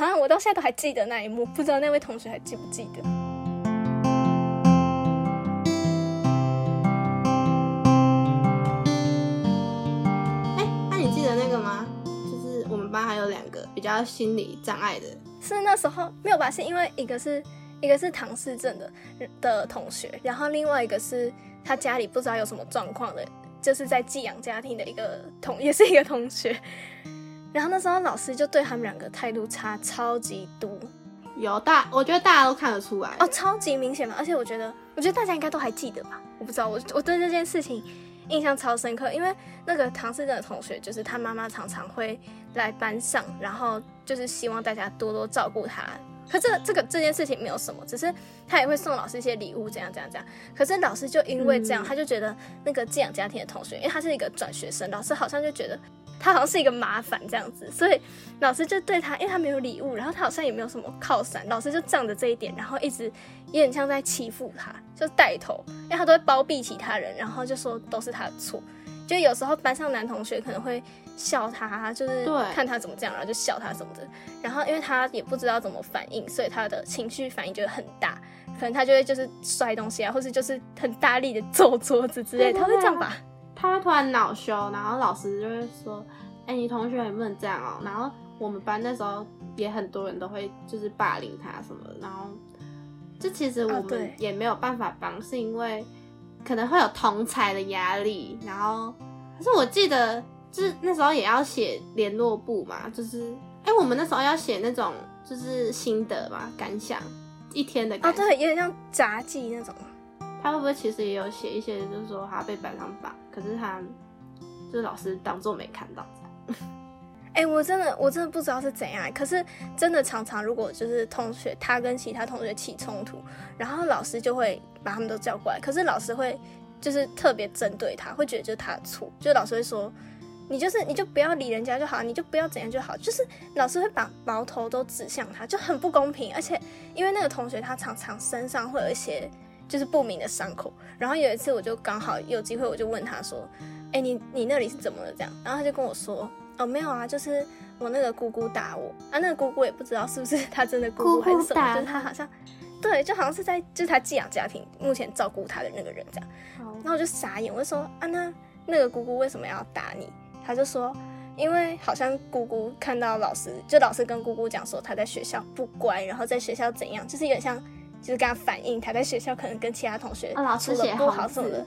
好像我到现在都还记得那一幕，不知道那位同学还记不记得？哎，那你记得那个吗？就是我们班还有两个比较心理障碍的，是那时候没有吧？是因为一个是一个是唐氏症的的同学，然后另外一个是他家里不知道有什么状况的，就是在寄养家庭的一个同，也是一个同学。然后那时候老师就对他们两个态度差超级多，有大，我觉得大家都看得出来哦，超级明显嘛。而且我觉得，我觉得大家应该都还记得吧？我不知道，我我对这件事情印象超深刻，因为那个唐诗正的同学，就是他妈妈常常会来班上，然后就是希望大家多多照顾他。可这这个这件事情没有什么，只是他也会送老师一些礼物，这样这样这样。可是老师就因为这样，他就觉得那个寄养家庭的同学，因为他是一个转学生，老师好像就觉得。他好像是一个麻烦这样子，所以老师就对他，因为他没有礼物，然后他好像也没有什么靠山，老师就仗着这一点，然后一直有点像在欺负他，就带头，因为他都会包庇其他人，然后就说都是他的错。就有时候班上男同学可能会笑他，就是看他怎么这样，然后就笑他什么的。然后因为他也不知道怎么反应，所以他的情绪反应就很大，可能他就会就是摔东西啊，或是就是很大力的揍桌子之类，他会这样吧。他会突然恼羞，然后老师就会说：“哎，你同学能不能这样哦？”然后我们班那时候也很多人都会就是霸凌他什么的，然后这其实我们也没有办法帮，是因为可能会有同才的压力。然后可是我记得就是那时候也要写联络簿嘛，就是哎，我们那时候要写那种就是心得嘛，感想一天的哦，对，有点像杂技那种。他会不会其实也有写一些，就是说他被班上霸，可是他就是老师当做没看到。哎，我真的我真的不知道是怎样。可是真的常常，如果就是同学他跟其他同学起冲突，然后老师就会把他们都叫过来。可是老师会就是特别针对他，会觉得就是他的错。就老师会说，你就是你就不要理人家就好，你就不要怎样就好。就是老师会把矛头都指向他，就很不公平。而且因为那个同学他常常身上会有一些。就是不明的伤口，然后有一次我就刚好有机会，我就问他说：“哎，你你那里是怎么了？”这样，然后他就跟我说：“哦，没有啊，就是我那个姑姑打我啊。”那个姑姑也不知道是不是他真的姑姑还是什么，就是他好像对，就好像是在就是他寄养家庭目前照顾他的那个人这样。然后我就傻眼，我就说：“啊，那那个姑姑为什么要打你？”他就说：“因为好像姑姑看到老师，就老师跟姑姑讲说他在学校不乖，然后在学校怎样，就是有点像。”就是跟他反映，他在学校可能跟其他同学处的不好什么的。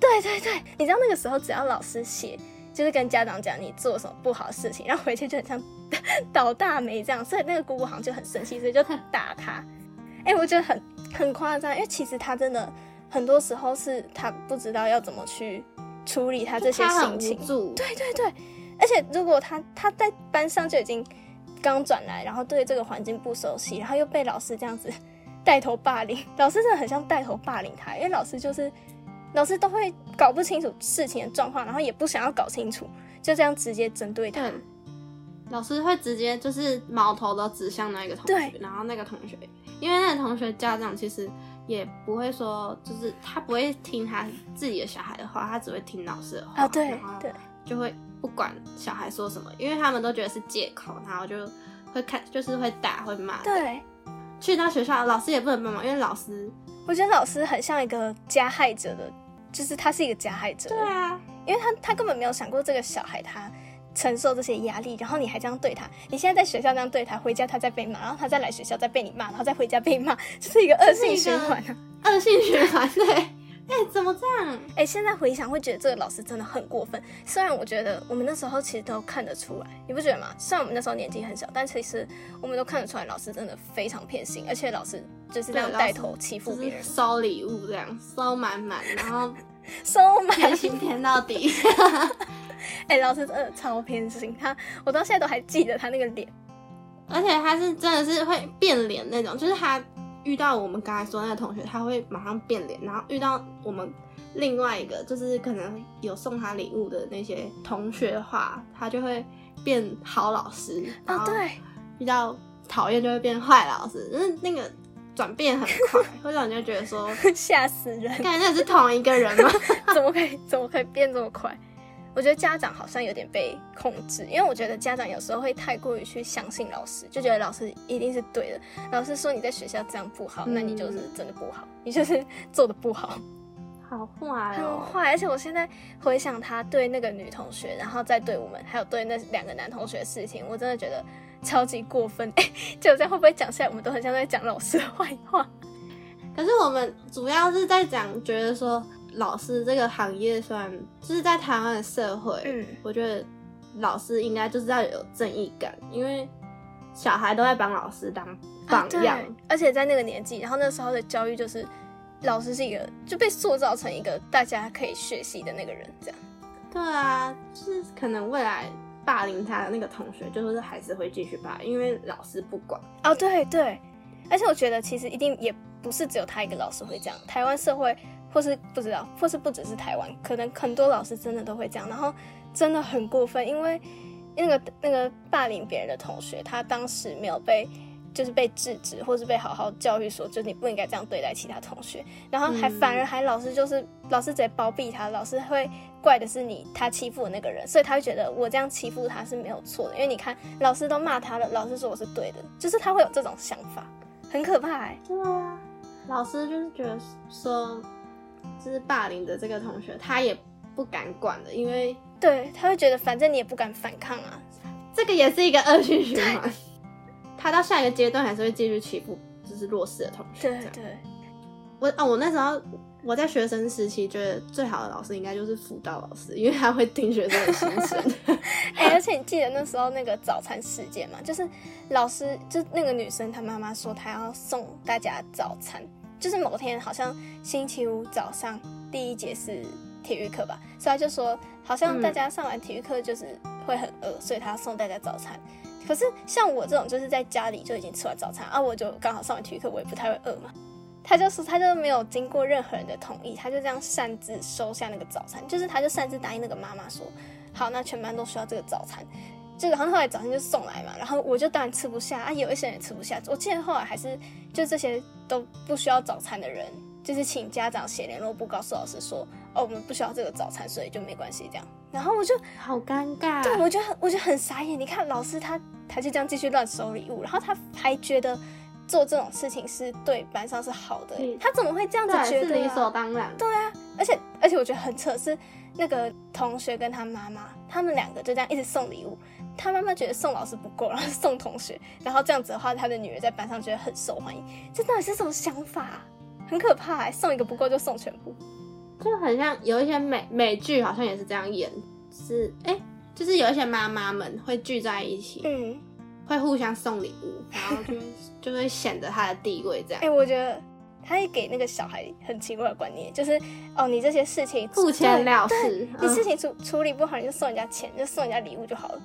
对对对，你知道那个时候只要老师写，就是跟家长讲你做什么不好的事情，然后回去就很像 倒大霉这样，所以那个姑姑好像就很生气，所以就 打他。哎，我觉得很很夸张，因为其实他真的很多时候是他不知道要怎么去处理他这些心情。对对对，而且如果他他在班上就已经刚转来，然后对这个环境不熟悉，然后又被老师这样子。带头霸凌 老师真的很像带头霸凌他，因为老师就是老师都会搞不清楚事情的状况，然后也不想要搞清楚，就这样直接针对他。老师会直接就是矛头都指向那个同学，然后那个同学，因为那个同学家长其实也不会说，就是他不会听他自己的小孩的话，他只会听老师的话。啊，对对，就会不管小孩说什么，因为他们都觉得是借口，然后就会看，就是会打会骂。对。去到学校，老师也不能帮忙，因为老师，我觉得老师很像一个加害者的，就是他是一个加害者。对啊，因为他他根本没有想过这个小孩他承受这些压力，然后你还这样对他，你现在在学校这样对他，回家他再被骂，然后他再来学校再被你骂，然后再回家被骂，这是一个恶性循环啊，恶性循环对。哎，怎么这样？哎，现在回想会觉得这个老师真的很过分。虽然我觉得我们那时候其实都看得出来，你不觉得吗？虽然我们那时候年纪很小，但其实我们都看得出来，老师真的非常偏心，而且老师就是这样带头欺负别人，收礼物这样收满满，然后 收满偏心偏到底。哎，老师真的超偏心，他我到现在都还记得他那个脸，而且他是真的是会变脸那种，就是他。遇到我们刚才说那个同学，他会马上变脸，然后遇到我们另外一个，就是可能有送他礼物的那些同学的话，他就会变好老师。哦，对，遇到讨厌就会变坏老师，就是那个转变很快，会让人家觉得说 吓死人，感觉是同一个人吗？怎么可以怎么可以变这么快？我觉得家长好像有点被控制，因为我觉得家长有时候会太过于去相信老师，就觉得老师一定是对的。老师说你在学校这样不好，那你就是真的不好，你就是 做的不好，好坏很坏。而且我现在回想他对那个女同学，然后再对我们，还有对那两个男同学的事情，我真的觉得超级过分。哎，就这样会不会讲下来，我们都很像在讲老师的坏话？可是我们主要是在讲，觉得说。老师这个行业算就是在台湾的社会，嗯，我觉得老师应该就是要有正义感，因为小孩都在帮老师当榜样，而且在那个年纪，然后那时候的教育就是老师是一个就被塑造成一个大家可以学习的那个人，这样。对啊，就是可能未来霸凌他的那个同学，就是还是会继续霸，因为老师不管。哦，对对，而且我觉得其实一定也不是只有他一个老师会这样，台湾社会。或是不知道，或是不只是台湾，可能很多老师真的都会这样，然后真的很过分，因为那个那个霸凌别人的同学，他当时没有被就是被制止，或是被好好教育说，就你不应该这样对待其他同学，然后还反而还老师就是老师直接包庇他，老师会怪的是你他欺负的那个人，所以他会觉得我这样欺负他是没有错的，因为你看老师都骂他了，老师说我是对的，就是他会有这种想法，很可怕哎。对啊，老师就是觉得说。就是霸凌的这个同学，他也不敢管的，因为对他会觉得反正你也不敢反抗啊，这个也是一个恶性循环。他到下一个阶段还是会继续欺负就是弱势的同学。对对，我啊，我那时候我在学生时期觉得最好的老师应该就是辅导老师，因为他会听学生的心声。哎，而且你记得那时候那个早餐事件吗？就是老师就那个女生她妈妈说她要送大家早餐。就是某天好像星期五早上第一节是体育课吧，所以他就说好像大家上完体育课就是会很饿，所以他送大家早餐。可是像我这种就是在家里就已经吃完早餐啊，我就刚好上完体育课，我也不太会饿嘛。他就是他就没有经过任何人的同意，他就这样擅自收下那个早餐，就是他就擅自答应那个妈妈说好，那全班都需要这个早餐。就然后后来早餐就送来嘛，然后我就当然吃不下啊，有一些人也吃不下。我记得后来还是就这些都不需要早餐的人，就是请家长写联络簿告诉老师说，哦，我们不需要这个早餐，所以就没关系这样。然后我就好尴尬，对我就很我就很傻眼。你看老师他他就这样继续乱收礼物，然后他还觉得做这种事情是对班上是好的，他怎么会这样子觉得？理所当然。对啊，而且而且我觉得很扯是那个同学跟他妈妈，他们两个就这样一直送礼物。他妈妈觉得送老师不够，然后 送同学，然后这样子的话，他的女儿在班上觉得很受欢迎。这到底是什么想法？很可怕，送一个不够就送全部，就很像有一些美美剧好像也是这样演，是哎，就是有一些妈妈们会聚在一起，嗯，会互相送礼物，然后就 就会显得他的地位这样。哎，我觉得他也给那个小孩很奇怪的观念，就是哦，你这些事情付钱了事，你事情处处理不好，你就送人家钱，就送人家礼物就好了。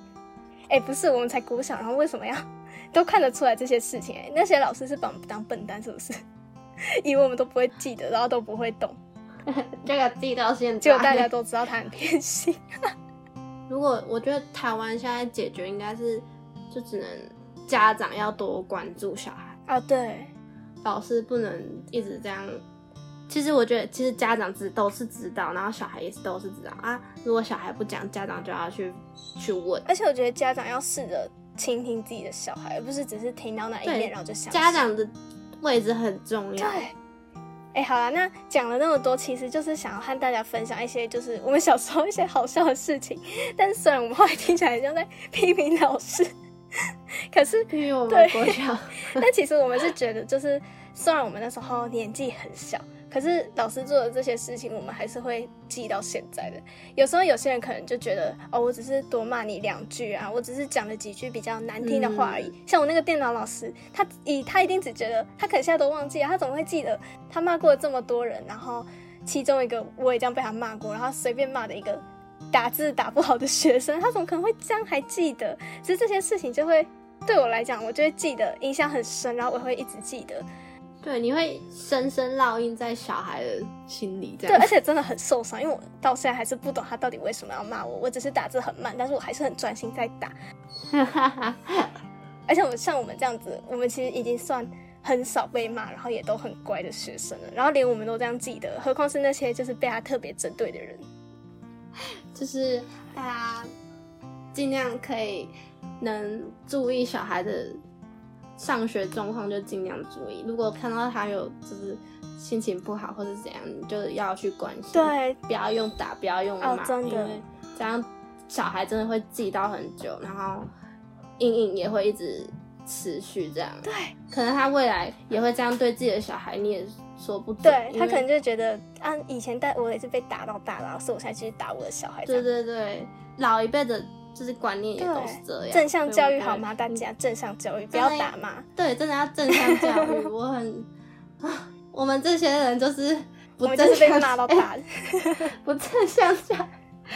哎，不是，我们才国小，然后为什么要 都看得出来这些事情？哎，那些老师是把我们当笨蛋，是不是？以为我们都不会记得，然后都不会懂，这个记到现在，结果大家都知道他很偏心。如果我觉得台湾现在解决应该是，就只能家长要多关注小孩啊，对，老师不能一直这样。其实我觉得，其实家长知都是知道，然后小孩也是都是知道啊。如果小孩不讲，家长就要去去问。而且我觉得家长要试着倾听自己的小孩，而不是只是听到那一面然后就想。家长的位置很重要。对。哎，好了，那讲了那么多，其实就是想要和大家分享一些，就是我们小时候一些好笑的事情。但是虽然我们后来听起来像在批评老师，可是因为我们国小，但其实我们是觉得，就是虽然我们那时候年纪很小。可是老师做的这些事情，我们还是会记到现在的。有时候有些人可能就觉得，哦，我只是多骂你两句啊，我只是讲了几句比较难听的话而已。像我那个电脑老师，他以他一定只觉得，他可能现在都忘记了，他怎么会记得他骂过这么多人？然后其中一个我也这样被他骂过，然后随便骂的一个打字打不好的学生，他怎么可能会这样还记得？其实这些事情就会对我来讲，我就会记得，印象很深，然后我会一直记得。对，你会深深烙印在小孩的心里，这样。对，而且真的很受伤，因为我到现在还是不懂他到底为什么要骂我。我只是打字很慢，但是我还是很专心在打。而且我像我们这样子，我们其实已经算很少被骂，然后也都很乖的学生了。然后连我们都这样记得，何况是那些就是被他特别针对的人。就是大家尽量可以能注意小孩的上学状况，就尽量注意。如果看到他有就是心情不好或者怎样，你就要去关心。对，不要用打，不要用骂，真的，这样小孩真的会记到很久，然后阴影也会一直持续这样。对，可能他未来也会这样对自己的小孩，你也。说不对，他可能就觉得啊，以前带我也是被打到大的，所以我才去打我的小孩。对对对，老一辈的就是观念也都是这样。正向教育好吗？大家正向教育，不要打骂。对，真的要正向教育。我很啊，我们这些人就是不正向，被骂到大的，不正向教。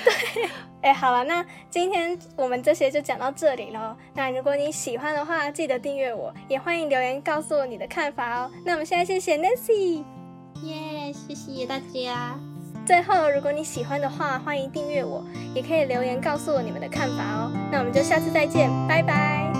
对，哎，好了，那今天我们这些就讲到这里喽。那如果你喜欢的话，记得订阅我，也欢迎留言告诉我你的看法哦。那我们现在谢谢 Nancy，耶，谢谢大家。最后，如果你喜欢的话，欢迎订阅我，也可以留言告诉我你们的看法哦。那我们就下次再见，拜拜。